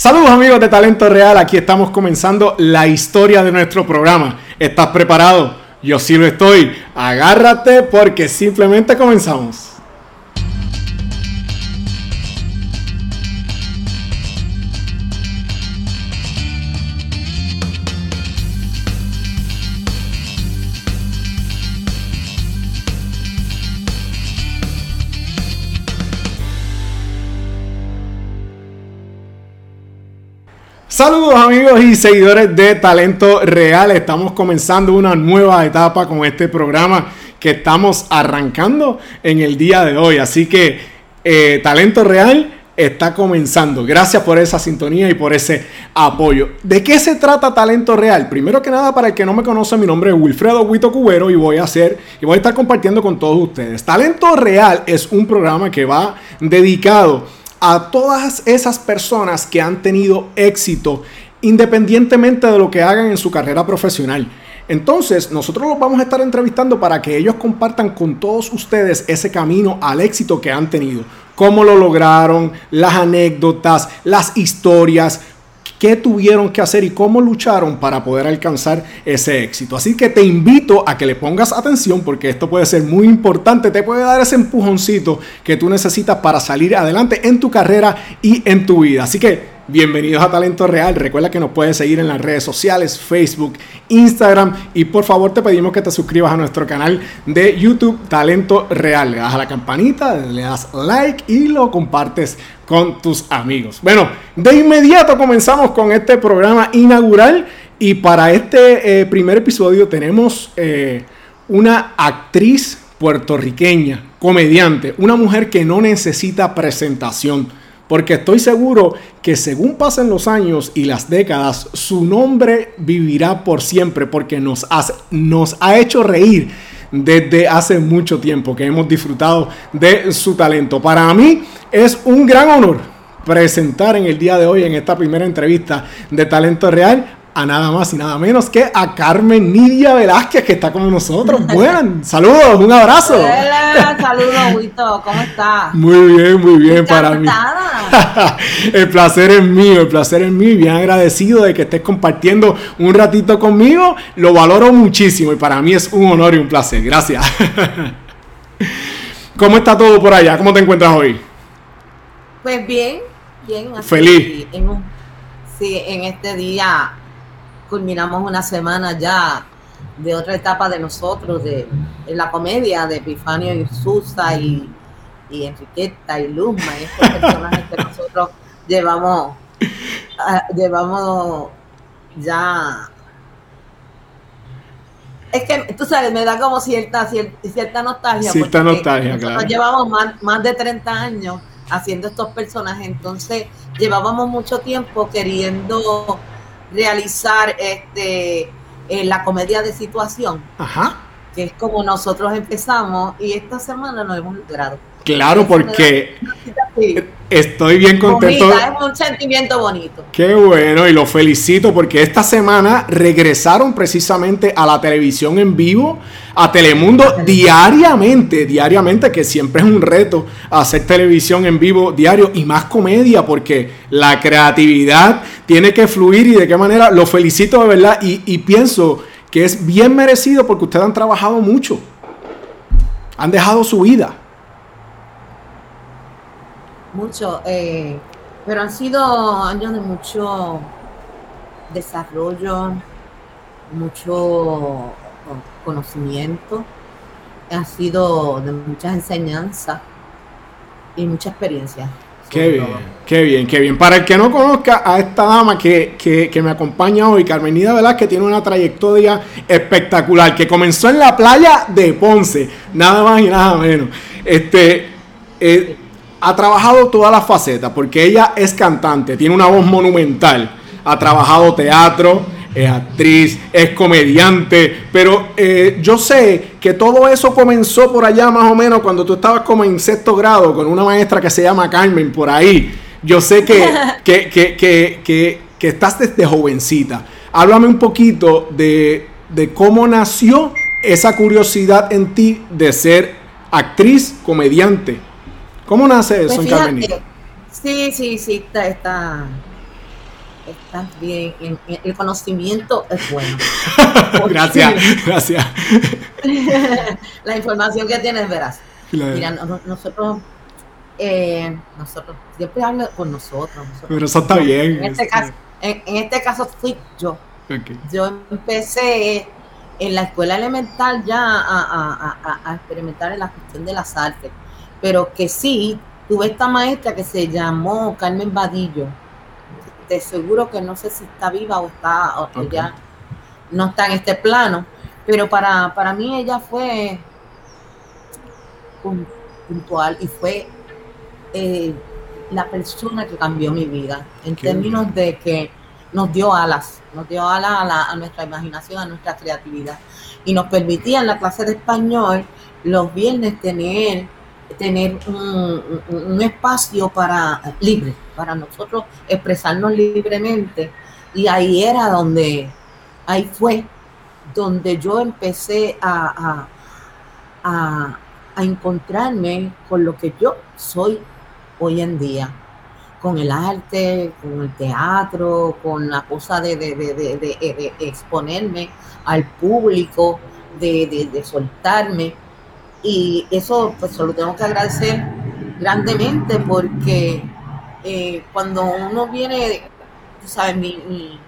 Saludos amigos de Talento Real, aquí estamos comenzando la historia de nuestro programa. ¿Estás preparado? Yo sí lo estoy. Agárrate porque simplemente comenzamos. Saludos amigos y seguidores de Talento Real. Estamos comenzando una nueva etapa con este programa que estamos arrancando en el día de hoy. Así que eh, Talento Real está comenzando. Gracias por esa sintonía y por ese apoyo. ¿De qué se trata Talento Real? Primero que nada, para el que no me conoce, mi nombre es Wilfredo Huito Cubero y voy a hacer y voy a estar compartiendo con todos ustedes. Talento Real es un programa que va dedicado a todas esas personas que han tenido éxito independientemente de lo que hagan en su carrera profesional. Entonces, nosotros los vamos a estar entrevistando para que ellos compartan con todos ustedes ese camino al éxito que han tenido, cómo lo lograron, las anécdotas, las historias, qué tuvieron que hacer y cómo lucharon para poder alcanzar ese éxito. Así que te invito a que le pongas atención porque esto puede ser muy importante, te puede dar ese empujoncito que tú necesitas para salir adelante en tu carrera y en tu vida. Así que Bienvenidos a Talento Real. Recuerda que nos puedes seguir en las redes sociales, Facebook, Instagram y por favor te pedimos que te suscribas a nuestro canal de YouTube Talento Real. Le das a la campanita, le das like y lo compartes con tus amigos. Bueno, de inmediato comenzamos con este programa inaugural y para este eh, primer episodio tenemos eh, una actriz puertorriqueña, comediante, una mujer que no necesita presentación porque estoy seguro que según pasen los años y las décadas, su nombre vivirá por siempre, porque nos, nos ha hecho reír desde hace mucho tiempo, que hemos disfrutado de su talento. Para mí es un gran honor presentar en el día de hoy, en esta primera entrevista de Talento Real, a nada más y nada menos que a Carmen Nidia Velázquez, que está con nosotros. Buen, saludos, un abrazo. Hola, saludos, Huito, ¿cómo estás? Muy bien, muy bien para mí. el placer es mío, el placer es mío y bien agradecido de que estés compartiendo un ratito conmigo. Lo valoro muchísimo y para mí es un honor y un placer. Gracias. ¿Cómo está todo por allá? ¿Cómo te encuentras hoy? Pues bien, bien. Feliz. sí, en este día culminamos una semana ya de otra etapa de nosotros, de, la comedia de Epifanio y Susa y, y Enriqueta y Luzma y estos personajes que nosotros llevamos, ah, llevamos ya es que tú sabes, me da como cierta, cierta, nostalgia. Cierta nostalgia, nosotros llevamos más, más de 30 años haciendo estos personajes, entonces llevábamos mucho tiempo queriendo realizar este eh, la comedia de situación. Que es como nosotros empezamos y esta semana nos hemos logrado. Claro, porque estoy bien contento. es un sentimiento bonito. Qué bueno, y lo felicito porque esta semana regresaron precisamente a la televisión en vivo, a Telemundo diariamente, diariamente, que siempre es un reto hacer televisión en vivo diario y más comedia porque la creatividad tiene que fluir y de qué manera. Lo felicito de verdad y, pienso que es bien merecido porque ustedes han trabajado mucho, han dejado su vida mucho, eh, pero han sido años de mucho desarrollo, mucho conocimiento, ha sido de muchas enseñanzas y mucha experiencia. Qué bien, qué bien, qué bien. Para el que no conozca a esta dama que, que, me acompaña hoy, Carmenida que tiene una trayectoria espectacular, que comenzó en la playa de Ponce, nada más y nada menos. Este, eh, ha trabajado todas las facetas, porque ella es cantante, tiene una voz monumental, ha trabajado teatro, es actriz, es comediante, pero eh, yo sé que todo eso comenzó por allá más o menos cuando tú estabas como en sexto grado con una maestra que se llama Carmen, por ahí. Yo sé que, que, que, que estás desde jovencita. Háblame un poquito de, de cómo nació esa curiosidad en ti de ser actriz, comediante. ¿Cómo nace eso pues en Sí, sí, sí, está, estás bien, el conocimiento es bueno. gracias, gracias. la información que tienes, verás. Mira, nosotros, eh, nosotros, siempre hablo con nosotros. Pero eso está bien. En este, caso, en, este caso fui yo. Yo empecé en la escuela elemental ya a, experimentar en la cuestión de las artes, pero que sí, tuve esta maestra que se llamó Carmen Vadillo. Te seguro que no sé si está viva o está, o ya no está en este plano, pero para, para mí ella fue puntual y fue eh, la persona que cambió mi vida en términos de que nos dio alas, nos dio alas a, nuestra imaginación, a nuestra creatividad. Y nos permitía en la clase de español los viernes tener tener un, espacio para libre, para nosotros expresarnos libremente. Y ahí era donde, ahí fue donde yo empecé a, a, a encontrarme con lo que yo soy hoy en día con el arte, con el teatro, con la cosa de, de, exponerme al público, de, soltarme. Y eso pues se lo tengo que agradecer grandemente porque eh, cuando uno viene, tú sabes, mi,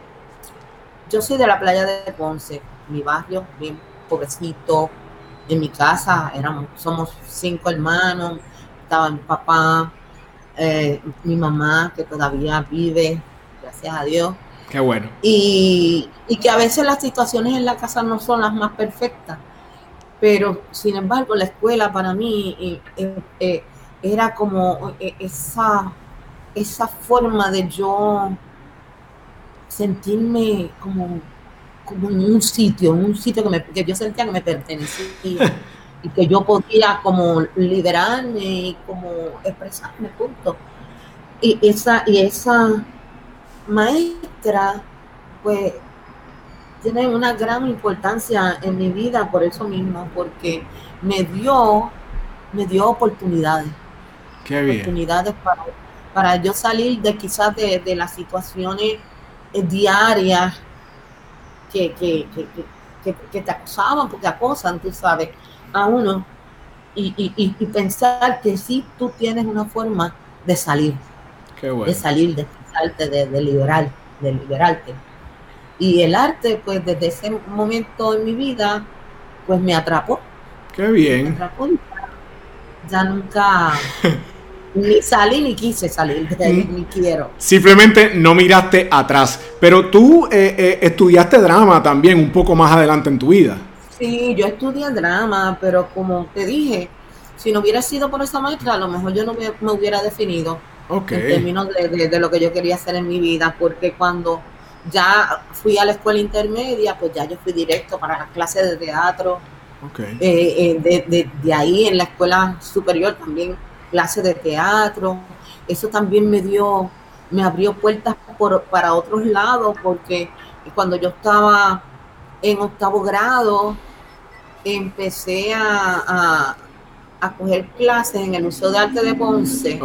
yo soy de la playa de Ponce, mi barrio bien pobrecito, en mi casa éramos, somos cinco hermanos, estaba mi papá, eh, mi mamá que todavía vive, gracias a Dios. Qué bueno. Y, que a veces las situaciones en la casa no son las más perfectas, pero sin embargo la escuela para mí eh, eh, era como esa, esa forma de yo sentirme como, como en un sitio, en un sitio que, me, que yo sentía que me pertenecía. y que yo podía como liberarme y como expresarme, punto. Y esa, y esa maestra, pues, tiene una gran importancia en mi vida por eso mismo, porque me dio, me dio oportunidades. Qué bien. Oportunidades para, para yo salir de quizás de, las situaciones eh, diarias que, que, que, que, te acosaban, porque acosan, tú sabes a uno y, pensar que sí tú tienes una forma de salir, de salir, de de, de, liberar, de liberarte. Y el arte, pues desde ese momento en mi vida, pues me atrapó. Qué bien. ya nunca ni salí ni quise salir, mm. ni quiero. Simplemente no miraste atrás. Pero tú eh, eh, estudiaste drama también un poco más adelante en tu vida. Sí, yo estudié drama, pero como te dije, si no hubiera sido por esa maestra, a lo mejor yo no me, hubiera definido en términos de, lo que yo quería hacer en mi vida, porque cuando ya fui a la escuela intermedia, pues ya yo fui directo para las clases de teatro. Eh, eh, de, ahí en la escuela superior también clases de teatro. Eso también me dio, me abrió puertas por, para otros lados, porque cuando yo estaba en octavo grado, empecé a, a, coger clases en el Museo de Arte de Ponce.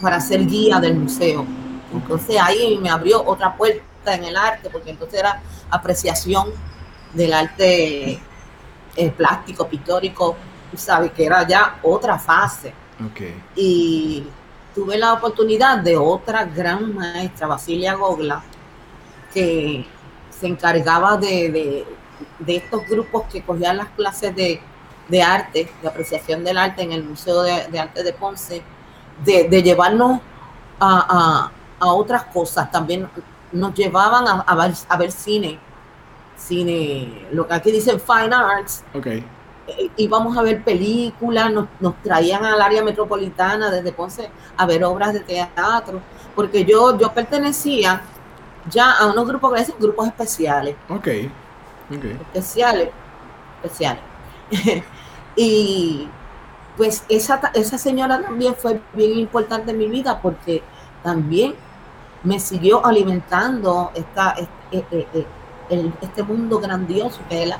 Para ser guía del museo. Entonces ahí me abrió otra puerta en el arte, porque entonces era apreciación del arte eh, plástico, pictórico, sabes que era ya otra fase. Y tuve la oportunidad de otra gran maestra, Basilia Gogla, que se encargaba de, de estos grupos que cogían las clases de, arte, de apreciación del arte en el Museo de, Arte de Ponce, de, llevarnos a, otras cosas. También nos llevaban a, ver, cine, cine, lo que aquí dicen fine arts. Okay. Eh, íbamos a ver películas, nos, nos, traían al área metropolitana desde Ponce a ver obras de teatro, porque yo, yo pertenecía ya a unos grupos que dicen grupos especiales. Ok especiales, especiales. y pues esa, esa señora también fue bien importante en mi vida porque también me siguió alimentando esta, este, este mundo grandioso que es la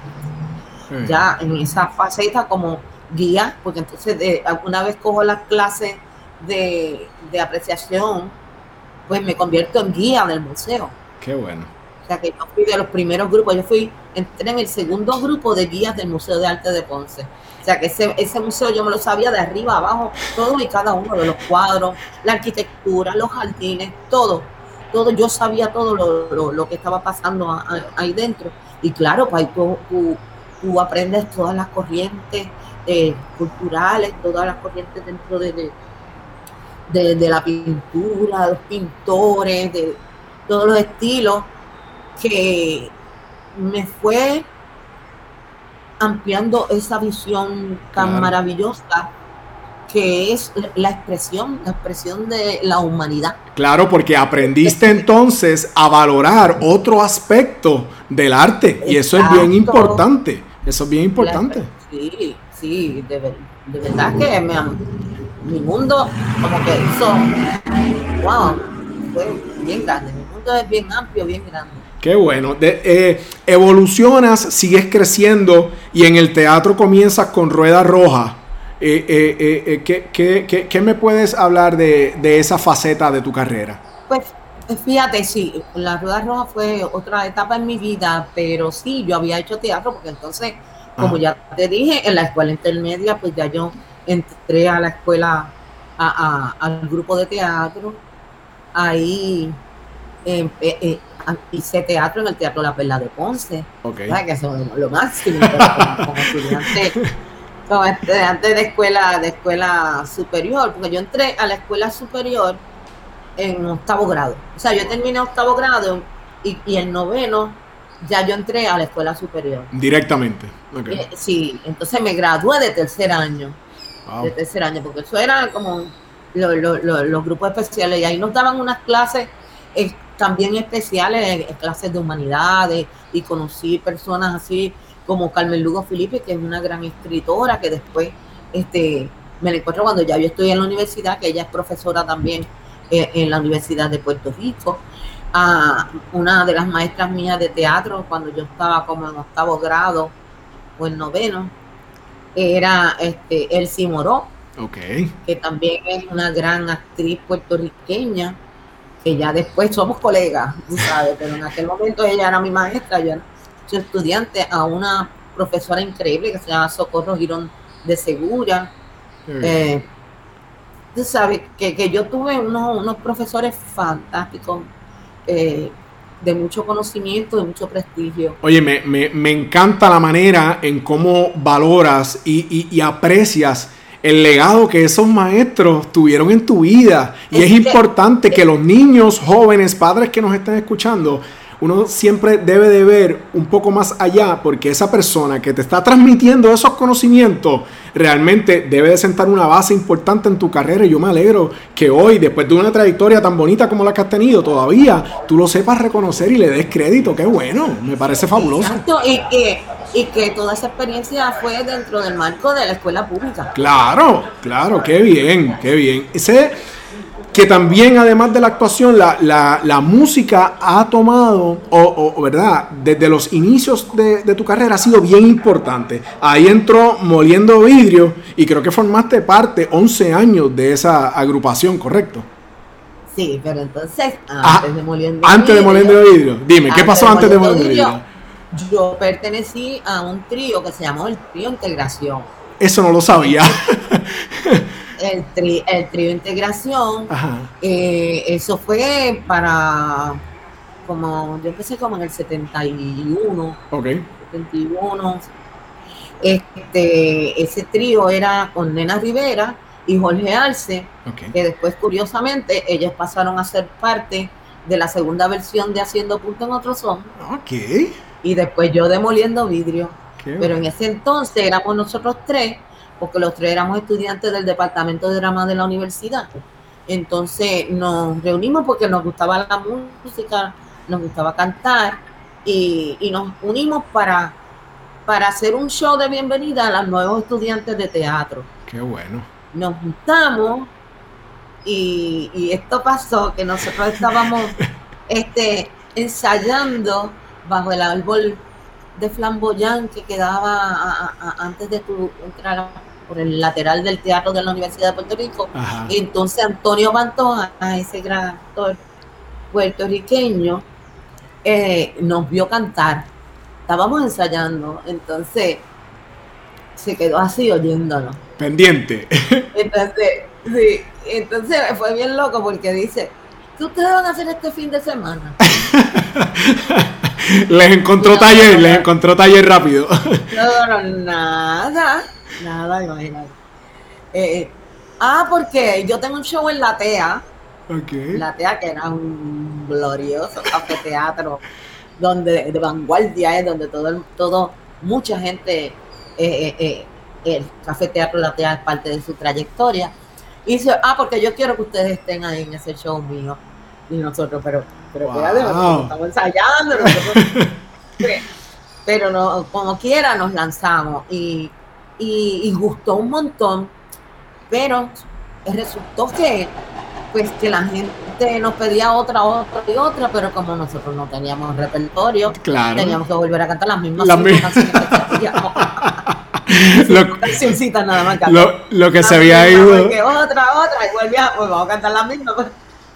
ya en esa faceta como guía, porque entonces de, una vez cojo las clases de, de apreciación pues me convierto en guía del museo. Qué bueno. O sea que yo fui de los primeros grupos, yo fui, entré en el segundo grupo de guías del Museo de Arte de Ponce. O sea que ese, ese museo yo me lo sabía de arriba abajo, todo y cada uno de los cuadros, la arquitectura, los jardines, todo. Todo, yo sabía todo lo, lo, que estaba pasando ahí dentro. Y claro, pues ahí tú, tú, aprendes todas las corrientes eh, culturales, todas las corrientes dentro de, de, de, la pintura, los pintores, de todos los estilos, que me fue ampliando esa visión tan maravillosa que es la expresión, la expresión de la humanidad. Claro, porque aprendiste entonces a valorar otro aspecto del arte y eso es bien importante. Eso es bien importante. Sí, sí, de, verdad que mi mundo como que hizo, wow, fue bien grande. Mi mundo es bien amplio, bien grande. Qué bueno. Eh, evolucionas, sigues creciendo y en el teatro comienzas con Rueda Roja. Eh, eh, ¿qué, qué, me puedes hablar de, esa faceta de tu carrera? Pues fíjate, sí, la Rueda Roja fue otra etapa en mi vida, pero sí, yo había hecho teatro porque entonces, como ya te dije, en la escuela intermedia, pues ya yo entré a la escuela, al grupo de teatro. Ahí hice teatro en el Teatro La Perla de Ponce, que son lo máximo, como, estudiante, como estudiante de escuela, de escuela superior, porque yo entré a la escuela superior en octavo grado. O sea, yo terminé octavo grado y, y el noveno ya yo entré a la escuela superior. Directamente. Eh, sí, entonces me gradué de tercer año. De tercer año, porque eso era como los grupos especiales y ahí nos daban unas clases eh, también especiales, clases de humanidades, y conocí personas así como Carmen Lugo Felipe, que es una gran escritora, que después este, me la encuentro cuando ya yo estoy en la universidad, que ella es profesora también eh, en la Universidad de Puerto Rico. A una de las maestras mías de teatro, cuando yo estaba como en octavo grado o en noveno, era este, Elsie Moró, que también es una gran actriz puertorriqueña que ya después somos colegas, ¿sabes? Pero en aquel momento ella era mi maestra, yo era su estudiante, a una profesora increíble que se llama Socorro Girón de Segura. Eh, tú sabes que, yo tuve unos, profesores fantásticos, eh, de mucho conocimiento, de mucho prestigio. Oye, me, encanta la manera en cómo valoras y, y aprecias el legado que esos maestros tuvieron en tu vida. Y es, importante que los niños, jóvenes, padres que nos estén escuchando, uno siempre debe de ver un poco más allá porque esa persona que te está transmitiendo esos conocimientos realmente debe de sentar una base importante en tu carrera y yo me alegro que hoy, después de una trayectoria tan bonita como la que has tenido, todavía tú lo sepas reconocer y le des crédito, qué bueno, me parece fabuloso. y que, y que toda esa experiencia fue dentro del marco de la escuela pública. Claro, claro, qué bien, qué bien. Ese que también además de la actuación, la, música ha tomado, o, ¿verdad? Desde los inicios de, tu carrera ha sido bien importante. Ahí entró Moliendo Vidrio y creo que formaste parte 11 años de esa agrupación, ¿correcto? Sí, pero entonces, ah, antes de Moliendo Antes de Moliendo Vidrio, dime, ¿qué pasó antes de Moliendo Vidrio? Yo pertenecí a un trío que se llamó el Trío Integración. Eso no lo sabía. el, el trío integración, eh, eso fue para, como, yo empecé como en el 71. Ok. 71. Este, ese trío era con Nena Rivera y Jorge Arce, que después, curiosamente, ellos pasaron a ser parte de la segunda versión de Haciendo Punto en Otro Son. Ok. Y después yo demoliendo vidrio. Pero en ese entonces éramos nosotros tres porque los tres éramos estudiantes del departamento de drama de la universidad. Entonces nos reunimos porque nos gustaba la música, nos gustaba cantar y, nos unimos para, para hacer un show de bienvenida a los nuevos estudiantes de teatro. Qué bueno. Nos juntamos y, esto pasó, que nosotros estábamos este, ensayando bajo el árbol de flamboyán que quedaba antes de tu entrar por el lateral del teatro de la Universidad de Puerto Rico. Y entonces Antonio Pantoja, ese gran actor, puertorriqueño eh, nos vio cantar. Estábamos ensayando, entonces se quedó así oyéndonos. Pendiente. Entonces, sí, entonces fue bien loco porque dice, ¿qué ustedes van a hacer este fin de semana? les encontró taller, les encontró taller rápido. No, no, nada, nada, imagínate. Eh, ah, porque yo tengo un show en La TEA. La TEA, que era un glorioso cafeteatro donde, de vanguardia, es donde todo, todo, mucha gente, eh, eh, eh, el Café Teatro La TEA es parte de su trayectoria. Y dice, ah, porque yo quiero que ustedes estén ahí en ese show mío. Y nosotros, pero, pero estamos ensayando. pero no, como quiera nos lanzamos y, y, gustó un montón. Pero resultó que pues que la gente nos pedía otra, otra y otra, pero como nosotros no teníamos repertorio, teníamos que volver a cantar las mismas canciones que lo, nada más lo, lo, que se había ido. otra, otra, y volvía, pues vamos a cantar las mismas.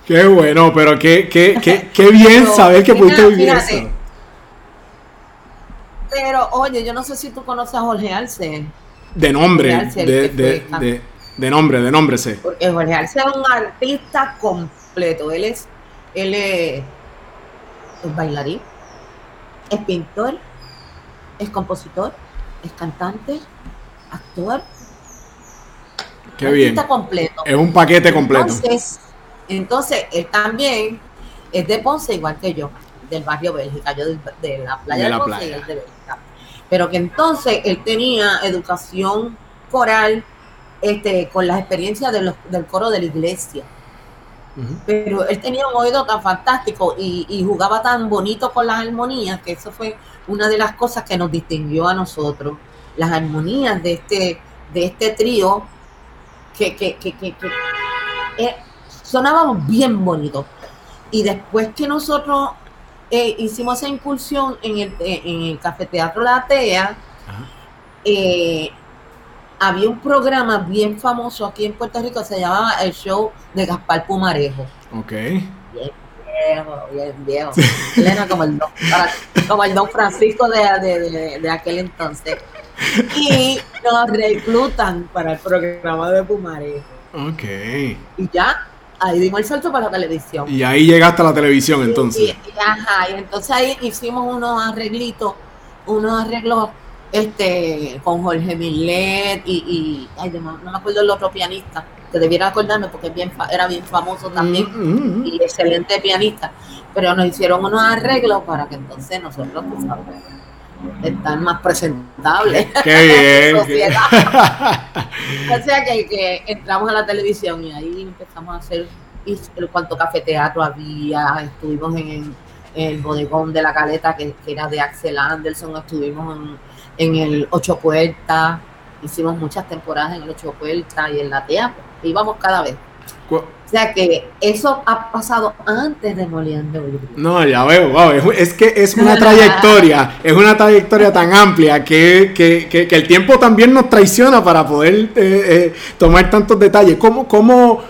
Qué bueno, pero qué, qué, qué, qué bien saber que pudiste vivir eso. Pero oye, yo no sé si tú conoces a Jorge Arce. De nombre, de, de, de, nombre, de nombre sé. Porque Jorge Arce es un artista completo. Él es, él es, es bailarín, es pintor, es compositor, es cantante, actor. Qué bien. completo. Es un paquete completo. Entonces, entonces, él también es de Ponce, igual que yo, del barrio Bélgica, yo de, la playa de, Ponce y él de Bélgica. Pero que entonces él tenía educación coral este, con las experiencias de del coro de la iglesia. Pero él tenía un oído tan fantástico y, y, jugaba tan bonito con las armonías que eso fue una de las cosas que nos distinguió a nosotros. Las armonías de este, de este trío que, que, que, que, eh, sonábamos bien bonito. Y después que nosotros eh, hicimos esa incursión en el, eh, en el Cafeteatro La Tea, eh, había un programa bien famoso aquí en Puerto Rico, se llamaba el show de Gaspar Pumarejo. Ok. Bien viejo, bien viejo. Como el don, como el don Francisco de, de, de aquel entonces. Y nos reclutan para el programa de Pumarejo. Ok. Y ya ahí dimos el salto para la televisión. Y ahí llegaste a la televisión entonces. ajá, y entonces ahí hicimos unos arreglitos, unos arreglos este con Jorge Millet y, y ay, no, me acuerdo el otro pianista, que debiera acordarme porque bien, era bien famoso también mm, mm, mm. y excelente pianista, pero nos hicieron unos arreglos para que entonces nosotros, pues, estar más presentables. Qué bien. o sea que, que, entramos a la televisión y ahí empezamos a hacer cuánto cafeteatro había, estuvimos en, el bodegón de la caleta que, era de Axel Anderson, estuvimos en, el Ocho Puertas, hicimos muchas temporadas en el Ocho Puertas y en la TEA, íbamos cada vez. O sea que eso ha pasado antes de Moliendo No, ya veo, wow, es, que es una trayectoria, es una trayectoria tan amplia que, que, que, el tiempo también nos traiciona para poder eh, eh, tomar tantos detalles. ¿Cómo, cómo,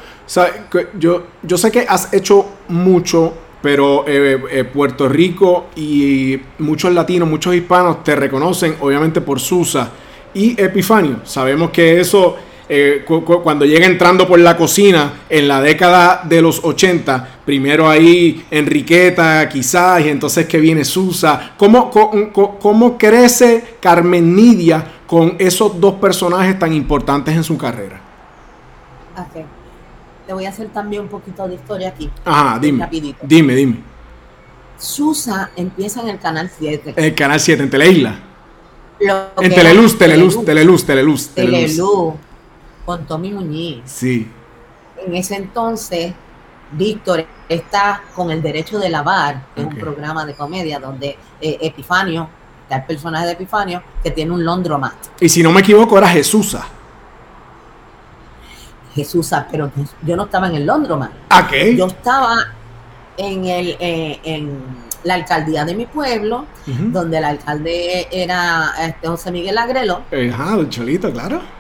yo, yo sé que has hecho mucho, pero eh, Puerto Rico y muchos latinos, muchos hispanos te reconocen, obviamente por Susa y Epifanio. Sabemos que eso eh, cuando llega entrando por la cocina en la década de los 80, primero ahí Enriqueta quizás, y entonces que viene Susa. ¿Cómo, cómo, crece Carmen Nidia con esos dos personajes tan importantes en su carrera? Ok. Te voy a hacer también un poquito de historia aquí. Ajá, dime. Dime, dime. Susa empieza en el Canal 7. En el Canal 7, en Teleisla. en Teleluz, Teleluz, Teleluz, Teleluz, Teleluz con Tommy Muñiz. Sí. En ese entonces, Víctor está con el derecho de lavar, que es un programa de comedia donde eh, Epifanio, está el personaje de Epifanio, que tiene un londromat. Y si no me equivoco, era Jesusa. Jesusa, pero yo no estaba en el londromat. ¿A qué? Yo estaba en el eh, en la alcaldía de mi pueblo, donde el alcalde era este José Miguel Agrelo. Ajá, el Cholito, claro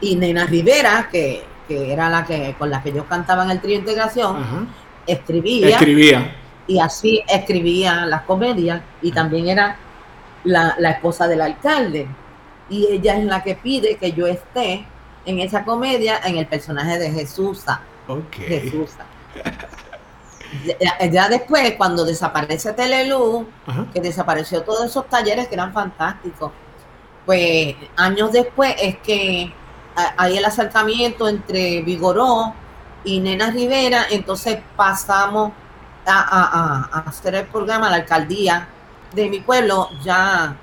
y Nena Rivera, que, era la que con la que yo cantaba en el trío integración, escribía. Escribía. Y así escribía las comedias y también era la, la esposa del alcalde. Y ella es la que pide que yo esté en esa comedia en el personaje de Jesús. Jesús. Ya, después, cuando desaparece Teleluz, que desapareció todos esos talleres que eran fantásticos, pues años después es que hay el acercamiento entre Vigoró y Nena Rivera, entonces pasamos a, hacer el programa, la alcaldía de mi pueblo, ya,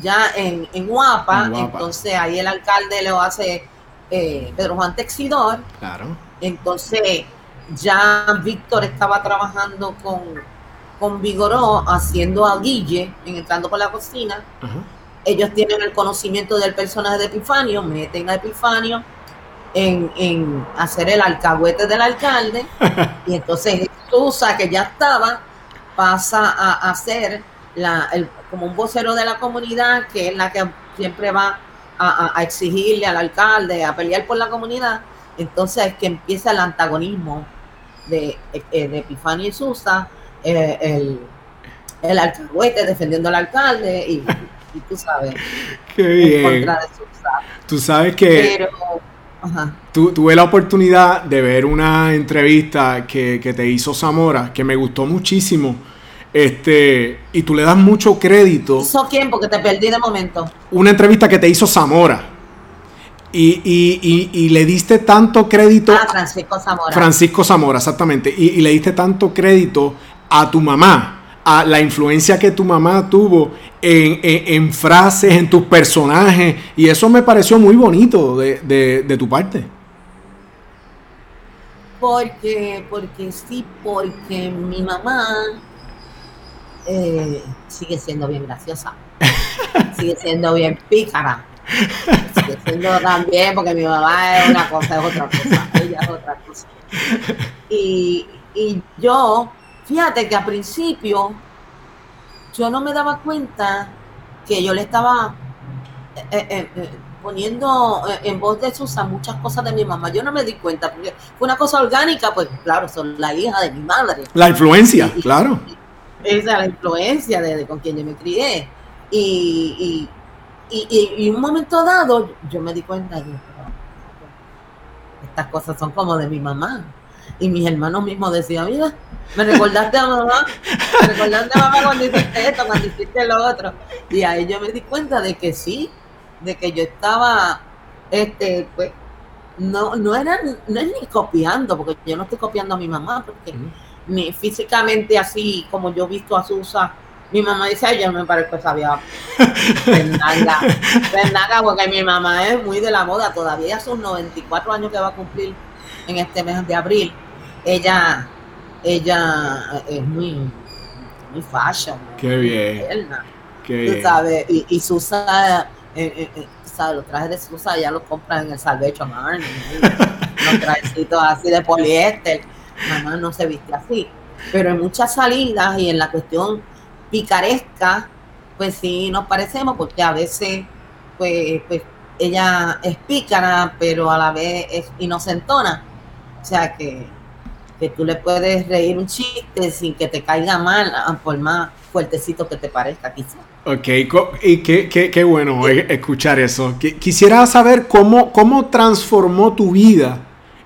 ya en, en Guapa, entonces ahí el alcalde lo hace eh, Pedro Juan Texidor. Claro. Entonces ya Víctor estaba trabajando con, con Vigoró, haciendo a Guille, entrando por la cocina. Ellos tienen el conocimiento del personaje de Epifanio, meten a Epifanio en, hacer el alcahuete del alcalde. y entonces Susa, que ya estaba, pasa a, hacer la, como un vocero de la comunidad, que es la que siempre va a, exigirle al alcalde, a pelear por la comunidad. Entonces es que empieza el antagonismo de, eh, de Epifanio y Susa, eh, el, el alcahuete defendiendo al alcalde y, tú sabes, Qué bien. Tú sabes que Pero, tuve la oportunidad de ver una entrevista que, te hizo Zamora, que me gustó muchísimo. Este, y tú le das mucho crédito. ¿Hizo quién? Porque te perdí de momento. Una entrevista que te hizo Zamora. Y, le diste tanto crédito. Ah, Francisco Zamora. Francisco Zamora, exactamente. Y, le diste tanto crédito a tu mamá, a la influencia que tu mamá tuvo en, frases, en tus personajes. Y eso me pareció muy bonito de, tu parte. Porque, porque sí, porque mi mamá eh, sigue siendo bien graciosa. sigue siendo bien pícara Siendo también, porque mi mamá es una cosa, es otra cosa, ella es otra cosa. Y, yo, fíjate que al principio yo no me daba cuenta que yo le estaba eh, eh, eh, poniendo en voz de Susa muchas cosas de mi mamá. Yo no me di cuenta, porque fue una cosa orgánica, pues claro, son la hija de mi madre. La influencia, claro. esa es la influencia de, con quien yo me crié. y, y, y, un momento dado yo me di cuenta de estas cosas son como de mi mamá. Y mis hermanos mismos decían, mira, me recordaste a mamá, me recordaste a mamá cuando hiciste esto, cuando hiciste lo otro. Y ahí yo me di cuenta de que sí, de que yo estaba, este, pues, no, no era, no es ni copiando, porque yo no estoy copiando a mi mamá, porque ni físicamente así como yo he visto a Susa mi mamá dice, ay, yo me parezco esa vieja Fernanda, porque mi mamá es muy de la moda, todavía sus 94 años que va a cumplir en este mes de abril. Ella, ella es muy, muy fashion. Qué bien. Qué sabes, y, y Susa, eh, eh, eh, sabes, los trajes de Susa ya los compran en el Salvation Army, los trajecitos así de poliéster. Mamá no se viste así. Pero en muchas salidas y en la cuestión picaresca, pues sí nos parecemos, porque a veces, pues, pues ella es pícara, pero a la vez es inocentona. O sea que, que tú le puedes reír un chiste sin que te caiga mal, ah, por más fuertecito que te parezca, quizás. Ok, y qué, qué, qué bueno escuchar eso. Quisiera saber cómo, cómo transformó tu vida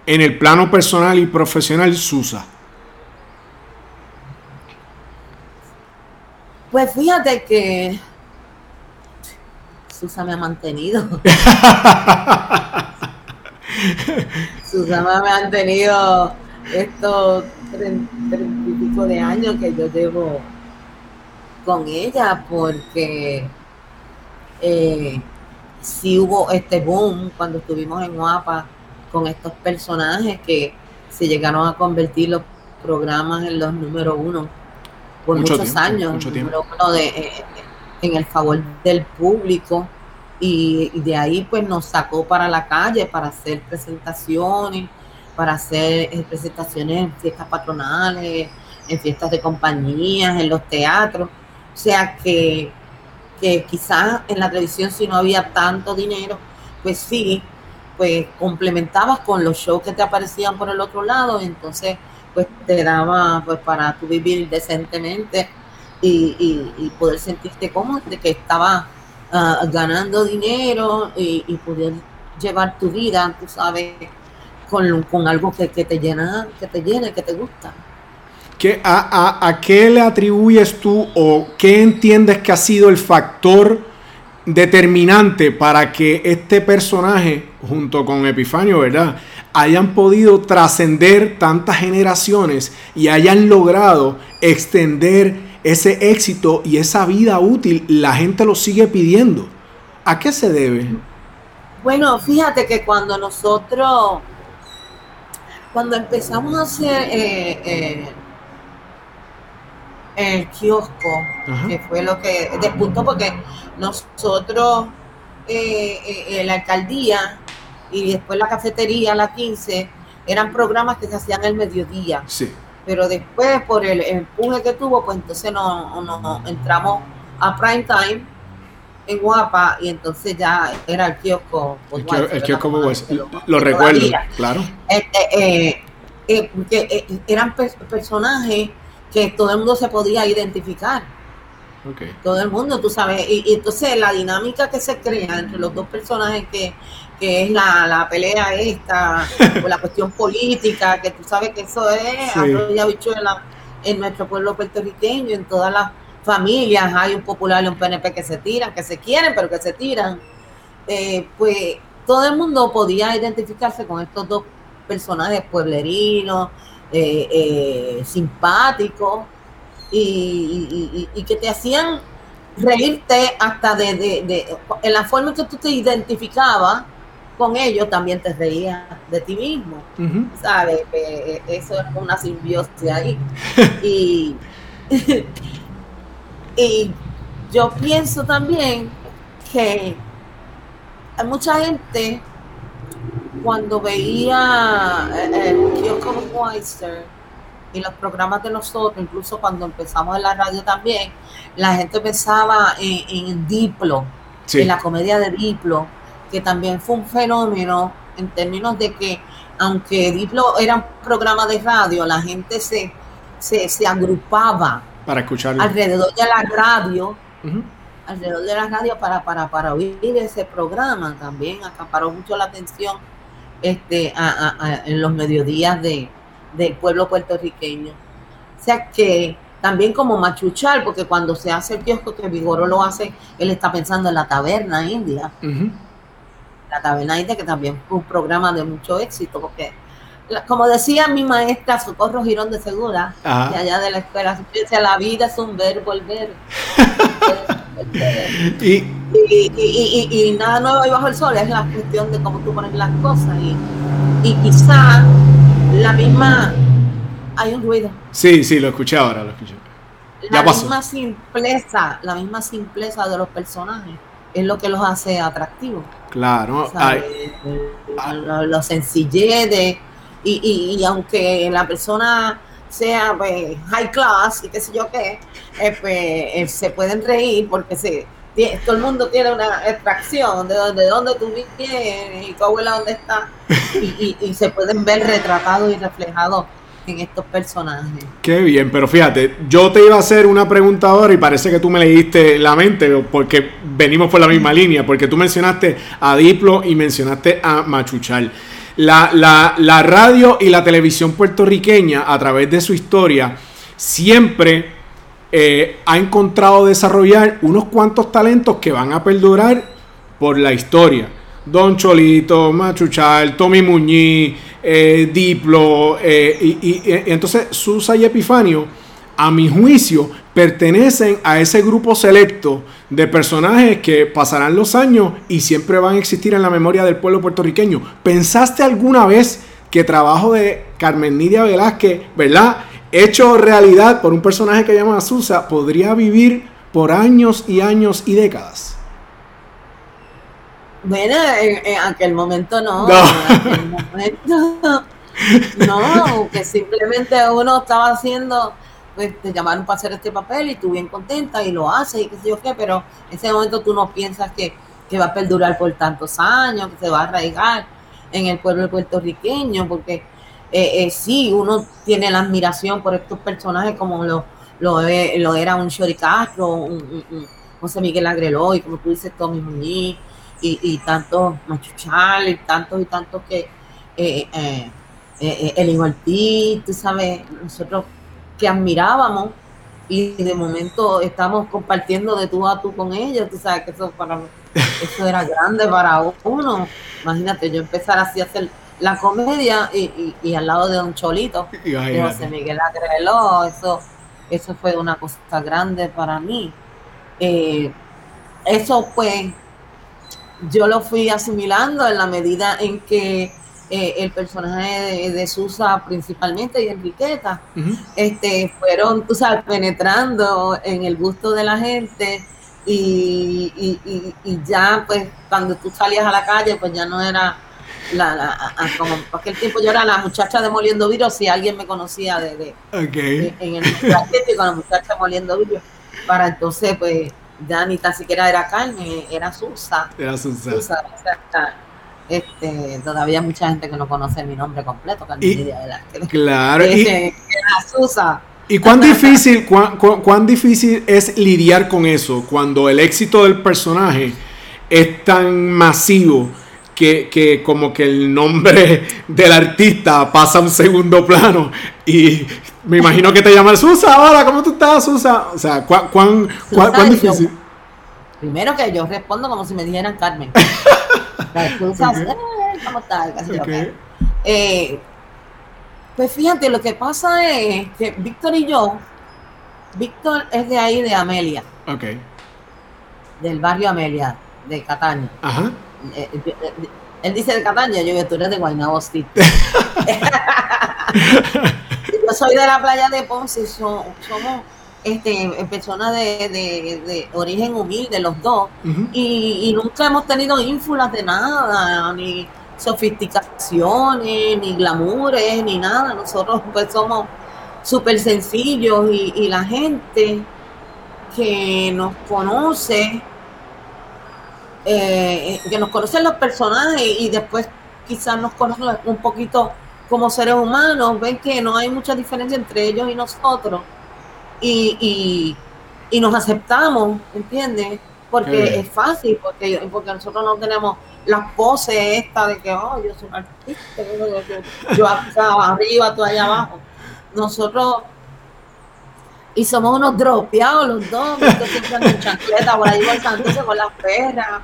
en el plano personal y profesional Susa. Pues fíjate que Susa me ha mantenido. Susa me ha mantenido estos treinta y pico de años que yo llevo con ella porque eh, sí hubo este boom cuando estuvimos en Guapa con estos personajes que se llegaron a convertir los programas en los número uno por muchos años, eh, en el favor del público. Y, de ahí pues nos sacó para la calle para hacer presentaciones, para hacer eh, presentaciones en fiestas patronales, en fiestas de compañías, en los teatros. O sea que, que quizás en la televisión si no había tanto dinero, pues sí, pues complementabas con los shows que te aparecían por el otro lado, entonces pues te daba pues para tu vivir decentemente y, poder sentirte cómodo de que estaba ah, ganando dinero y, poder llevar tu vida, tú sabes, con, algo que, te llena, que te llene, que te gusta. ¿Qué, a, a, qué le atribuyes tú o qué entiendes que ha sido el factor determinante para que este personaje, junto con Epifanio, ¿verdad? hayan podido trascender tantas generaciones y hayan logrado extender ese éxito y esa vida útil, la gente lo sigue pidiendo. ¿A qué se debe? Bueno, fíjate que cuando nosotros, cuando empezamos a hacer eh, eh, el kiosco, que fue lo que despuntó, porque nosotros, eh, la alcaldía y después la cafetería, la 15, eran programas que se hacían el mediodía. Sí. Pero después, por el empuje que tuvo, pues entonces nos, entramos a prime time en Guapa y entonces ya era el kiosco. Pues, el, kiosco, lo, recuerdo, claro. Este, eh, eh, eh, eran personajes que todo el mundo se podía identificar. Todo el mundo, tú sabes. Y, y, entonces la dinámica que se crea entre los dos personajes que, que es la, la pelea esta, o la cuestión política, que tú sabes que eso es sí. en nuestro pueblo puertorriqueño, en todas las familias hay un popular y un PNP que se tiran, que se quieren, pero que se tiran. Eh, pues todo el mundo podía identificarse con estos dos personajes pueblerinos, eh, eh, simpáticos, y, y, que te hacían reírte hasta de, de, de, en la forma en que tú te identificabas con ellos también te reías de ti mismo, ¿sabes? Eso es una simbiosis ahí. y, y yo pienso también que hay mucha gente cuando veía el kiosco Weister y los programas de nosotros, incluso cuando empezamos en la radio también, la gente pensaba en, Diplo, en la comedia de Diplo, que también fue un fenómeno en términos de que, aunque Diplo era un programa de radio, la gente se, se, agrupaba para escucharlo. Alrededor de la radio, alrededor de la radio para, para, para oír ese programa también, acaparó mucho la atención este, en los mediodías de, del pueblo puertorriqueño. O sea que también como machuchar, porque cuando se hace el kiosco que Vigoro lo hace, él está pensando en la taberna india. La taberna que también fue un programa de mucho éxito, porque como decía mi maestra Socorro Girón de Segura, de allá de la escuela, la vida es un verbo, el ver. y, y, nada nuevo ahí bajo el sol, es la cuestión de cómo tú pones las cosas. Y, quizá la misma. Hay un ruido. Sí, sí, lo escuché ahora, lo escuché. La misma simpleza, la misma simpleza de los personajes es lo que los hace atractivos. Claro, lo, sencillez de, y, y, aunque la persona sea pues, high class y qué sé yo qué, eh, pues, eh, se pueden reír porque se, todo el mundo tiene una extracción de, de dónde tú vienes y tu abuela dónde está y, y, y se pueden ver retratados y reflejados en estos personajes. Qué bien, pero fíjate, yo te iba a hacer una pregunta ahora y parece que tú me leíste la mente porque venimos por la misma línea, porque tú mencionaste a Diplo y mencionaste a Machuchal. La, la, radio y la televisión puertorriqueña, a través de su historia, siempre eh, ha encontrado desarrollar unos cuantos talentos que van a perdurar por la historia. Don Cholito, Machuchal, Tommy Muñiz, eh, Diplo, eh, y, entonces Susa y Epifanio, a mi juicio, pertenecen a ese grupo selecto de personajes que pasarán los años y siempre van a existir en la memoria del pueblo puertorriqueño. ¿Pensaste alguna vez que trabajo de Carmen Nidia Velázquez, ¿verdad? Hecho realidad por un personaje que llama Susa, podría vivir por años y años y décadas? Bueno, en, aquel momento no. No. En aquel momento, no, que simplemente uno estaba haciendo, pues te llamaron para hacer este papel y tú bien contenta y lo haces y qué sé yo qué, pero en ese momento tú no piensas que, va a perdurar por tantos años, que se va a arraigar en el pueblo puertorriqueño, porque eh, sí, uno tiene la admiración por estos personajes como lo, lo, lo era un Shori Castro, un, José Miguel Agreló, y como tú dices, Tommy Muñiz, y, y tantos Machuchal, y tantos y tantos que eh, eh, eh, el Ortiz, tú sabes, nosotros que admirábamos y de momento estamos compartiendo de tú a tú con ellos, tú sabes que eso para eso era grande para uno. Imagínate, yo empezar así a hacer la comedia y, y, al lado de Don Cholito, de José Miguel Agreló, eso, eso fue una cosa grande para mí. Eh, eso pues yo lo fui asimilando en la medida en que eh, el personaje de, Susa principalmente y Enriqueta este, fueron, tú sabes, penetrando en el gusto de la gente y, y, ya pues cuando tú salías a la calle pues ya no era la, la como aquel tiempo yo era la muchacha de moliendo vidrio si alguien me conocía de, de, en el con la muchacha moliendo vidrio para entonces pues ya ni tan siquiera era Carmen, era Susa. Era Susa. Susa este, todavía hay mucha gente que no conoce mi nombre completo, y, Claro. y, era Susa. ¿Y cuán difícil, cuán, cuán, difícil es lidiar con eso cuando el éxito del personaje es tan masivo que, que, como que el nombre del artista pasa a un segundo plano y me imagino que te llaman Susa, ahora, ¿cómo tú estás, Susa? O sea, ¿cuán, cuán, cuán, difícil? Primero que yo respondo como si me dijeran Carmen. Susa, eh, ¿cómo estás? Eh, pues fíjate, lo que pasa es que Víctor y yo, Víctor es de ahí, de Amelia. Ok. Del barrio Amelia, de Cataña. Ajá. Eh, él dice de Cataña, yo digo, tú eres de Guaynabo City. yo soy de la playa de Ponce, somos este, personas de, origen humilde, los dos, y, nunca hemos tenido ínfulas de nada, ni sofisticaciones, ni glamures, ni nada. Nosotros pues somos súper sencillos y, la gente que nos conoce, eh, que nos conocen los personajes y después quizás nos conocen un poquito como seres humanos, ven que no hay mucha diferencia entre ellos y nosotros y, nos aceptamos, ¿entiendes? Porque es fácil, porque, porque nosotros no tenemos las poses esta de que, oh, yo soy un artista, yo, yo acá arriba, tú allá abajo. Nosotros y somos unos dropeados los dos, siempre en chancleta, por ahí pasándose con las perras,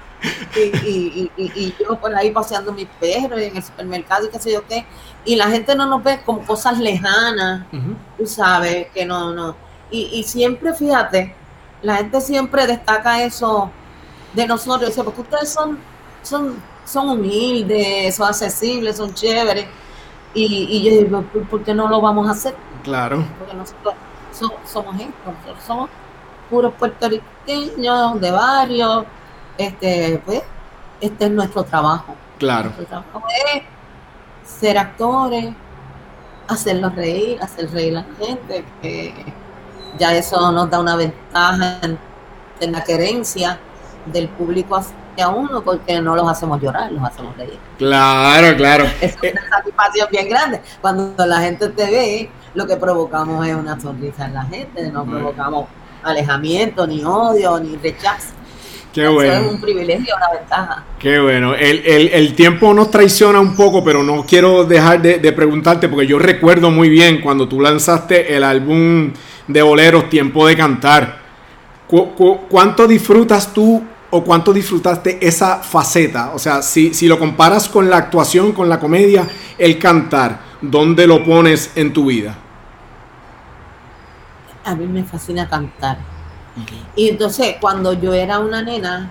y, y, yo por ahí paseando mis perros en el supermercado y qué sé yo qué, y la gente no nos ve como cosas lejanas, tú sabes, que no, no, y, siempre, fíjate, la gente siempre destaca eso de nosotros, dice, porque ustedes son, son, son humildes, son accesibles, son chéveres, y, y yo digo, ¿por qué no lo vamos a hacer? Claro. Porque nosotros somos esto, nosotros somos puros puertorriqueños de barrio, este, pues, este es nuestro trabajo. Claro. Nuestro trabajo es ser actores, hacerlos reír, hacer reír a la gente, que ya eso nos da una ventaja en, la querencia del público hacia uno porque no los hacemos llorar, los hacemos reír. Claro, claro. Es una satisfacción bien grande. Cuando la gente te ve, lo que provocamos es una sonrisa en la gente, no provocamos alejamiento, ni odio, ni rechazo. Qué bueno. Eso es un privilegio, una ventaja. Qué bueno. El, tiempo nos traiciona un poco, pero no quiero dejar de, de, preguntarte, porque yo recuerdo muy bien cuando tú lanzaste el álbum de boleros, tiempo de cantar. cuánto disfrutas tú o cuánto disfrutaste esa faceta? O sea, si, si lo comparas con la actuación, con la comedia, el cantar, ¿dónde lo pones en tu vida? A mí me fascina cantar. Y entonces, cuando yo era una nena,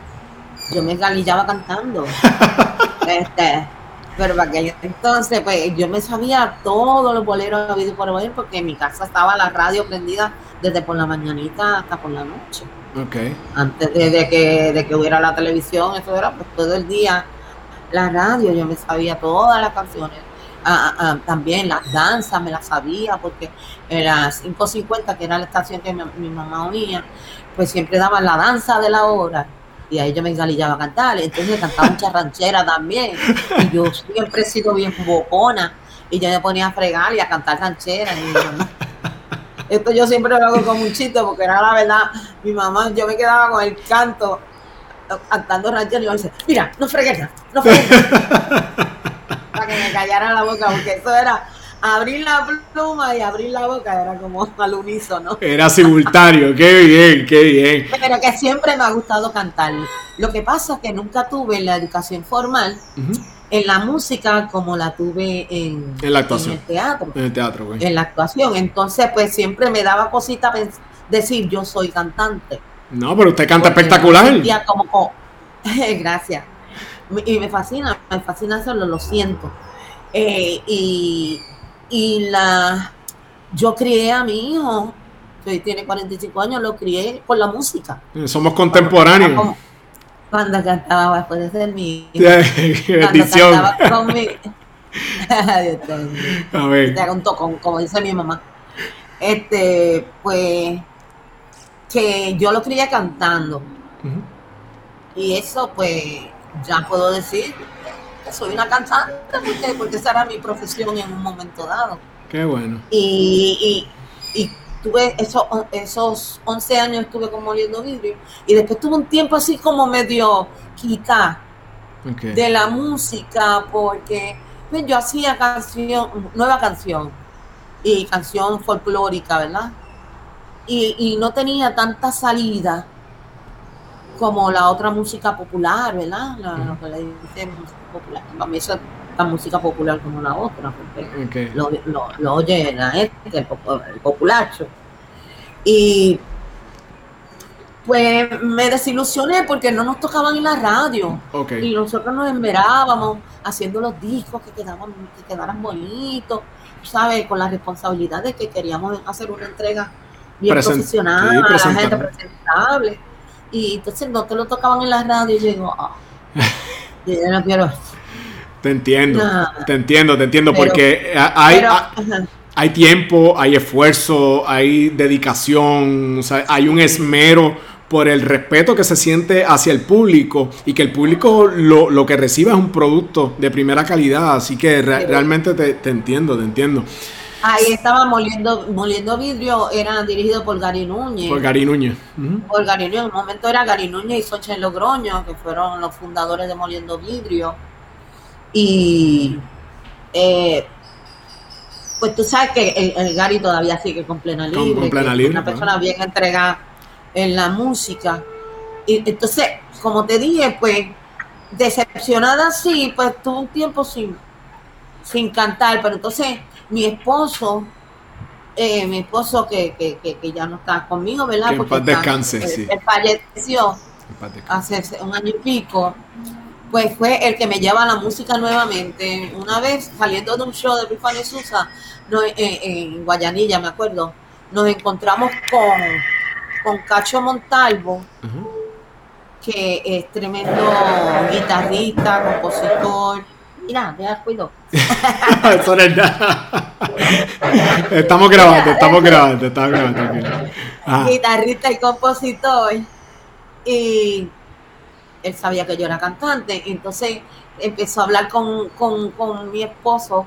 yo me galillaba cantando. este, pero para que entonces, pues yo me sabía todos los boleros habido por hoy porque en mi casa estaba la radio prendida desde por la mañanita hasta por la noche. Okay. Antes de, que, de que hubiera la televisión, eso era pues todo el día la radio, yo me sabía todas las canciones. Ah, ah, ah, también las danzas me las sabía porque en las 5.50, que era la estación que mi, mi mamá oía, pues siempre daban la danza de la hora y ahí yo me engalillaba a cantar, entonces cantaba mucha ranchera también, y yo siempre he sido bien bocona, y yo me ponía a fregar y a cantar rancheras. Esto yo siempre lo hago como un chiste porque era la verdad, mi mamá, yo me quedaba con el canto cantando rancheras y yo dice, mira, no fregues, no fregues. Para que me callara la boca porque eso era abrir la pluma y abrir la boca era como al unísono. Era simultáneo, qué bien, qué bien. Pero que siempre me ha gustado cantar. Lo que pasa es que nunca tuve la educación formal en la música como la tuve en, en la actuación. En el teatro. En el teatro, güey. En la actuación. Entonces, pues siempre me daba cosita decir yo soy cantante. No, pero usted canta espectacular. como, gracias. Y me fascina, me fascina hacerlo, lo siento. Eh, y, y la yo crié a mi hijo, que tiene 45 años, lo crié por la música. Somos contemporáneos. Cuando cantaba, puede ser mi. Bendición. Cuando cantaba con mi. a ver. Tocón, como dice mi mamá. Este, pues. Que yo lo crié cantando. Y eso, pues, ya puedo decir soy una cantante, porque, porque esa era mi profesión en un momento dado. Qué bueno. Y, y, y tuve esos, esos 11 años estuve como moliendo vidrio y después tuve un tiempo así como medio quita de la música porque pues, yo hacía canción, nueva canción y canción folclórica, ¿verdad? Y, y no tenía tanta salida como la otra música popular, ¿verdad? La, Lo que le dicen música popular. Para mí eso es tan música popular como la otra, porque lo, lo, lo, oye la este, el, el populacho. Y pues me desilusioné porque no nos tocaban en la radio. Y nosotros nos esmerábamos haciendo los discos que quedaban, que quedaran bonitos, ¿sabes? Con la responsabilidad de que queríamos hacer una entrega bien profesional, a la gente presentable. Y entonces no te lo tocaban en la radio y yo digo, ah, yo no quiero Te entiendo, te entiendo, te entiendo, porque hay, hay, tiempo, hay esfuerzo, hay dedicación, hay un esmero por el respeto que se siente hacia el público y que el público lo, lo que recibe es un producto de primera calidad, así que realmente te, te entiendo, te entiendo. Ahí estaba moliendo, moliendo vidrio, era dirigido por Gary Núñez. Por Gary Núñez. Por Gary Núñez. En un momento era Gary Núñez y Xochitl Logroño, que fueron los fundadores de Moliendo Vidrio. Y eh, pues tú sabes que el, Gary todavía sigue con plena libre. Con, Una persona bien entregada en la música. Y entonces, como te dije, pues, decepcionada sí, pues tuve un tiempo sin, sin cantar, pero entonces mi esposo, eh, mi esposo que, que, que, ya no está conmigo, ¿verdad? Porque descanse, sí. él falleció hace un año y pico, pues fue el que me lleva a la música nuevamente. Una vez saliendo de un show de Epifanio Susa no, en Guayanilla, me acuerdo, nos encontramos con, con Cacho Montalvo, que es tremendo guitarrista, compositor Mira, deja cuido. Eso no es nada. Estamos grabando, estamos grabando, estamos grabando. Guitarrista y compositor. Y él sabía que yo era cantante. Entonces empezó a hablar con, con, con mi esposo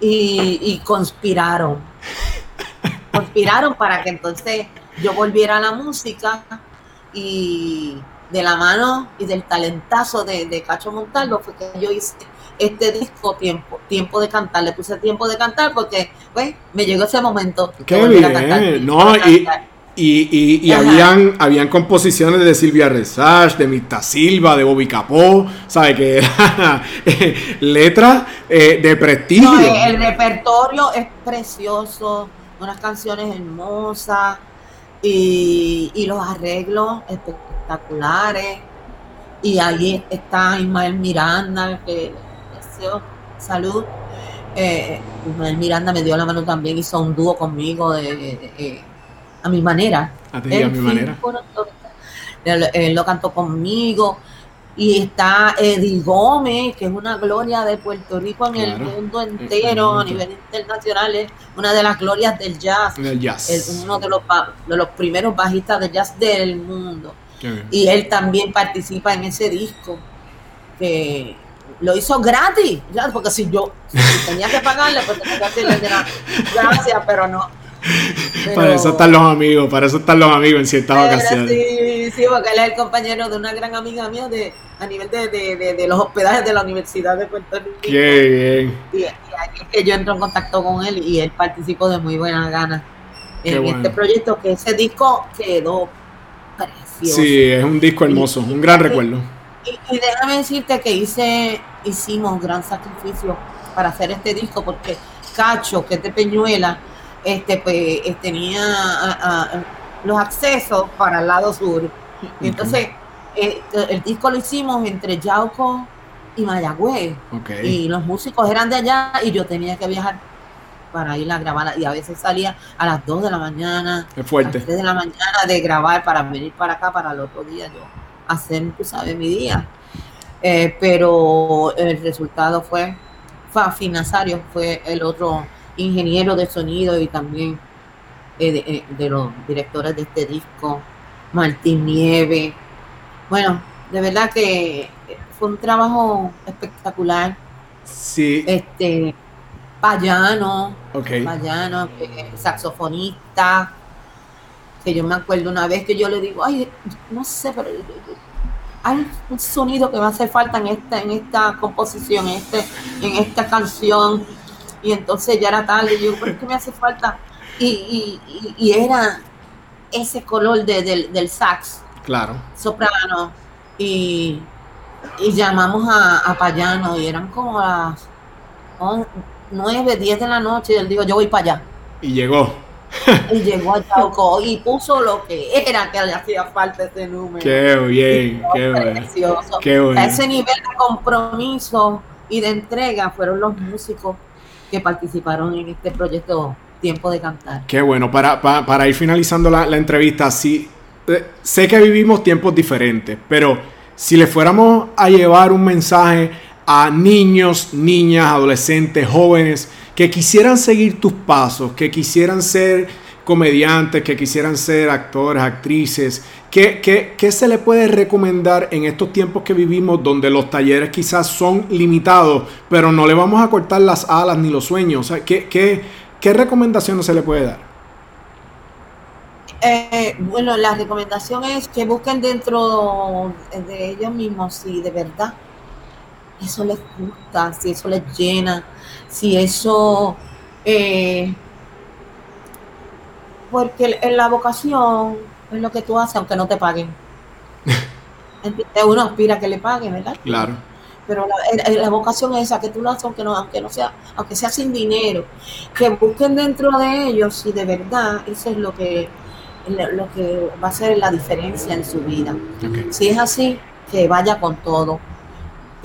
y, y conspiraron. Conspiraron para que entonces yo volviera a la música y de la mano y del talentazo de, de Cacho Montalvo fue que yo hice este disco tiempo, tiempo de cantar, le puse tiempo de cantar porque pues me llegó ese momento. Qué bien, no, y, y, y, habían, habían composiciones de Silvia Resach, de Mita Silva, de Bobby Capó, ¿sabe? Que era letra eh, de prestigio. No, el, repertorio es precioso, unas canciones hermosas y, y los arreglos espectaculares. Y ahí está Ismael Miranda, que salud. Eh, Miranda me dio la mano también, hizo un dúo conmigo de, a mi manera. A, ti, a mi manera. Él, lo cantó conmigo. Y está Eddie Gómez, que es una gloria de Puerto Rico en el mundo entero, a nivel internacional, es una de las glorias del jazz. Es uno de los, de los primeros bajistas de jazz del mundo. Y él también participa en ese disco que lo hizo gratis, ya, porque si yo tenía que pagarle, pues tenía que hacerle gracias, pero no. Para eso están los amigos, para eso están los amigos en ciertas ocasiones. Sí, sí, porque él es el compañero de una gran amiga mía de, a nivel de, de, de, los hospedajes de la Universidad de Puerto Rico. Qué bien. Y, aquí es que yo entro en contacto con él y él participó de muy buena gana en este proyecto, que ese disco quedó precioso. Sí, es un disco hermoso, un gran recuerdo. Y, déjame decirte que hice, hicimos un gran sacrificio para hacer este disco, porque Cacho, que es de Peñuela, este, pues, eh, tenía los accesos para el lado sur. entonces, eh, el disco lo hicimos entre Yauco y Mayagüez. Y los músicos eran de allá y yo tenía que viajar para ir a grabar. Y a veces salía a las 2 de la mañana, fuerte. a las 3 de la mañana de grabar para venir para acá para el otro día yo hacer, tú sabes, mi día. Eh, pero el resultado fue, fue Finasario, fue el otro ingeniero de sonido y también eh, eh, de, los directores de este disco, Martín Nieve. Bueno, de verdad que fue un trabajo espectacular. Sí. Este, Payano, okay. Payano, eh, saxofonista, que yo me acuerdo una vez que yo le digo, ay, no sé, pero hay un sonido que me hace falta en esta, en esta composición, en, este, en esta canción y entonces ya era tarde, y yo, ¿por qué me hace falta? Y, era ese color del, sax. Claro. Soprano. Y, llamamos a, Payano y eran como las 9, 10 de la noche y él dijo, yo voy para allá. Y llegó. y llegó a Chauco y puso lo que era que le hacía falta ese número. Qué bien, qué precioso. Qué bueno. ese nivel de compromiso y de entrega fueron los músicos que participaron en este proyecto Tiempo de Cantar. Qué bueno, para, para, ir finalizando la, entrevista, sí, eh, sé que vivimos tiempos diferentes, pero si le fuéramos a llevar un mensaje a niños, niñas, adolescentes, jóvenes que quisieran seguir tus pasos, que quisieran ser comediantes, que quisieran ser actores, actrices, ¿qué, se le puede recomendar en estos tiempos que vivimos donde los talleres quizás son limitados, pero no le vamos a cortar las alas ni los sueños? ¿qué, qué, recomendaciones se le puede dar? Eh, bueno, la recomendación es que busquen dentro de ellos mismos si de verdad eso les gusta, si eso les llena, si eso eh, porque en la vocación es lo que tú haces aunque no te paguen. Uno aspira a que le paguen, ¿verdad? Claro. Pero la, vocación es esa, que tú lo haces aunque, no, aunque, no sea, aunque sea sin dinero. Que busquen dentro de ellos si de verdad eso es lo que, lo que va a ser la diferencia en su vida. Si es así, que vaya con todo,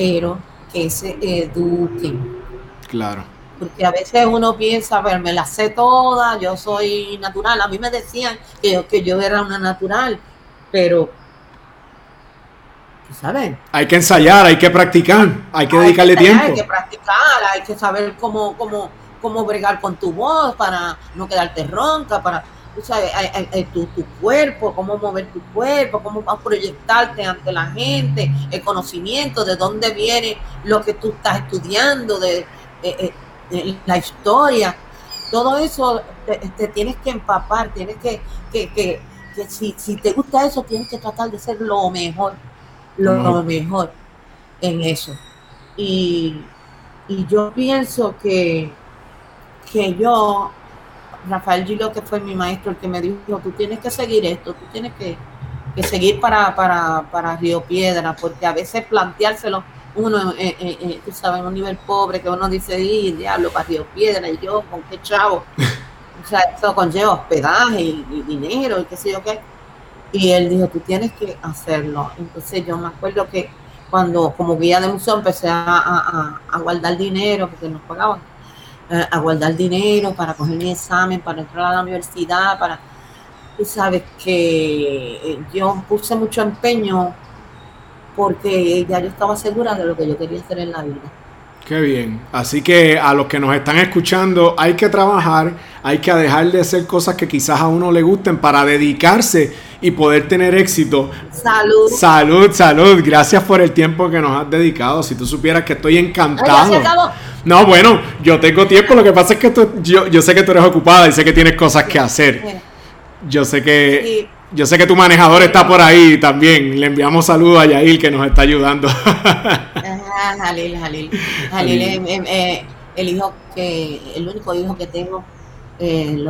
pero que se eduquen. Claro porque a veces uno piensa, a ver, me la sé toda, yo soy natural. A mí me decían que yo, que yo era una natural, pero, ¿saben? Hay que ensayar, hay que practicar, hay que dedicarle tiempo. Hay que practicar, hay que saber cómo, cómo, cómo bregar con tu voz para no quedarte ronca, para, tú sabes, tu, tu, cuerpo, cómo mover tu cuerpo, cómo proyectarte ante la gente, el conocimiento, de dónde viene lo que tú estás estudiando, de... La historia, todo eso te, tienes que empapar, tienes que, que, que, si, si, te gusta eso, tienes que tratar de ser lo mejor, lo, mejor en eso. Y, y yo pienso que, que yo, Rafael Gilo, que fue mi maestro, el que me dijo, tú tienes que seguir esto, tú tienes que, que seguir para, para, para Río Piedra, porque a veces planteárselo uno, eh, eh, tú sabes, en un nivel pobre que uno dice, y diablo, partido piedra, y yo, ¿con qué chavo? o sea, eso conlleva hospedaje y, dinero y qué sé yo qué. Y él dijo, tú tienes que hacerlo. Entonces yo me acuerdo que cuando como guía de museo empecé a, guardar dinero, porque nos pagaban, a guardar dinero para coger mi examen, para entrar a la universidad, para, tú sabes que yo puse mucho empeño porque ya yo estaba segura de lo que yo quería hacer en la vida. Qué bien. Así que a los que nos están escuchando, hay que trabajar, hay que dejar de hacer cosas que quizás a uno le gusten para dedicarse y poder tener éxito. Salud. Salud, salud. Gracias por el tiempo que nos has dedicado. Si tú supieras que estoy encantado. no, bueno, yo tengo tiempo. Lo que pasa es que yo, yo sé que tú eres ocupada y sé que tienes cosas que hacer. Yo sé que... Yo sé que tu manejador está por ahí también. Le enviamos saludos a Yair que nos está ayudando. Jalil, Jalil. Jalil es eh, el hijo que, el único hijo que tengo. Eh,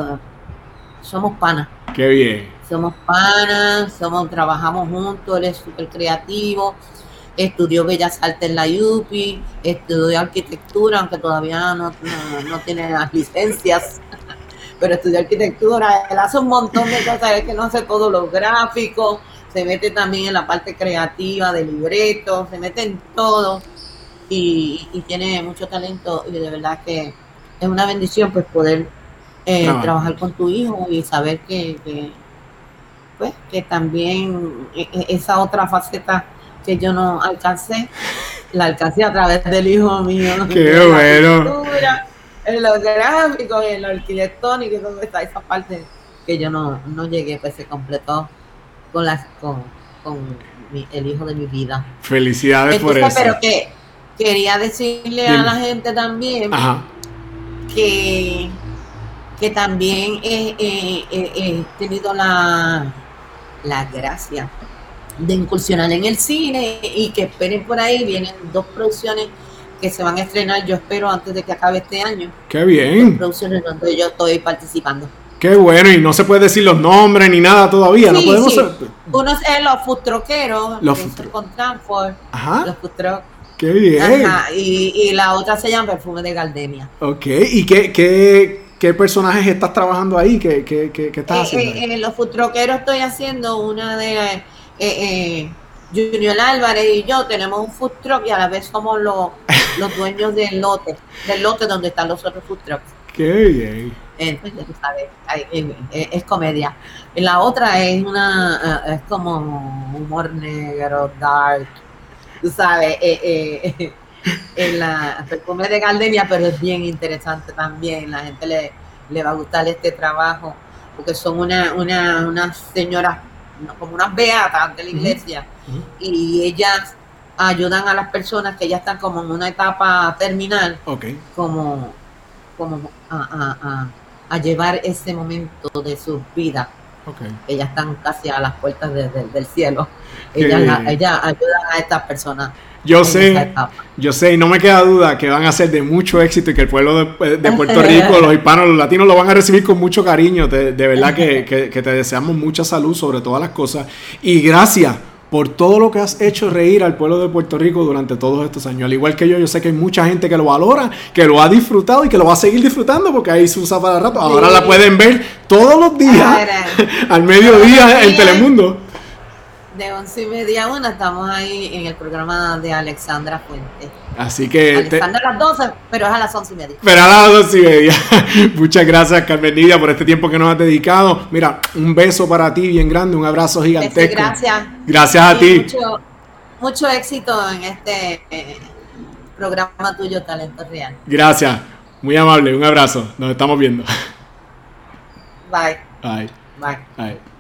somos panas. Qué bien. Somos panas, somos, trabajamos juntos, él es súper creativo. Estudió Bellas Artes en la UPI, estudió arquitectura, aunque todavía no, no tiene las licencias pero estudió arquitectura, él hace un montón de cosas, es que no hace todos los gráficos, se mete también en la parte creativa de libretos, se mete en todo y, tiene mucho talento y de verdad que es una bendición pues poder eh, trabajar con tu hijo y saber que, pues que también e, e, esa otra faceta que yo no alcancé, la alcancé a través del hijo mío. Qué bueno en los gráficos, en lo arquitectónico, y está esa parte que yo no, no llegué, pues se completó con las con, con el hijo de mi vida. Felicidades por eso. Pero que quería decirle a la gente también que que también he, tenido la, la gracia de incursionar en el cine y que esperen por ahí, vienen dos producciones que se van a estrenar, yo espero, antes de que acabe este año. Qué bien. Producciones donde yo estoy participando. Qué bueno, y no se puede decir los nombres ni nada todavía, no podemos Uno es los futroqueros, los con Transport, Ajá. los futro... Qué bien. Ajá, y, y, la otra se llama Perfume de Gardenia. Ok, ¿y qué, qué, qué personajes estás trabajando ahí? ¿Qué, qué, qué, estás eh, haciendo? Eh, en los futroqueros estoy haciendo una de... Eh, Junior Álvarez y yo tenemos un food truck y a la vez somos los, los dueños del lote, del lote donde están los otros food trucks. Qué bien. Entonces, tú sabes, es, comedia. La otra es una, es como humor negro, dark, tú sabes, eh, eh, en la perfume de Gardenia, pero es bien interesante también. La gente le, le va a gustar este trabajo, porque son una, una, unas señoras como unas beatas de la iglesia, y ellas ayudan a las personas que ya están como en una etapa terminal, como, como a, llevar ese momento de su vida. Ellas están casi a las puertas del cielo. Ellas, ellas ayudan a estas personas yo sé, yo sé, y no me queda duda que van a ser de mucho éxito y que el pueblo de, Puerto Rico, los hispanos, los latinos lo van a recibir con mucho cariño. De, verdad que, te deseamos mucha salud sobre todas las cosas. Y gracias por todo lo que has hecho reír al pueblo de Puerto Rico durante todos estos años. Al igual que yo, yo sé que hay mucha gente que lo valora, que lo ha disfrutado y que lo va a seguir disfrutando porque ahí se usa para rato. Ahora la pueden ver todos los días, al mediodía en Telemundo de once y media a una estamos ahí en el programa de Alexandra Fuente. Así que. Alexandra a las 12, pero es a las once y media. Pero a las once y media. Muchas gracias, Carmen Nidia, por este tiempo que nos has dedicado. Mira, un beso para ti bien grande, un abrazo gigantesco. gracias. Gracias a ti. Mucho, éxito en este eh, programa tuyo, Talento Real. Gracias. Muy amable, un abrazo. Nos estamos viendo. Bye. Bye. Bye. Bye.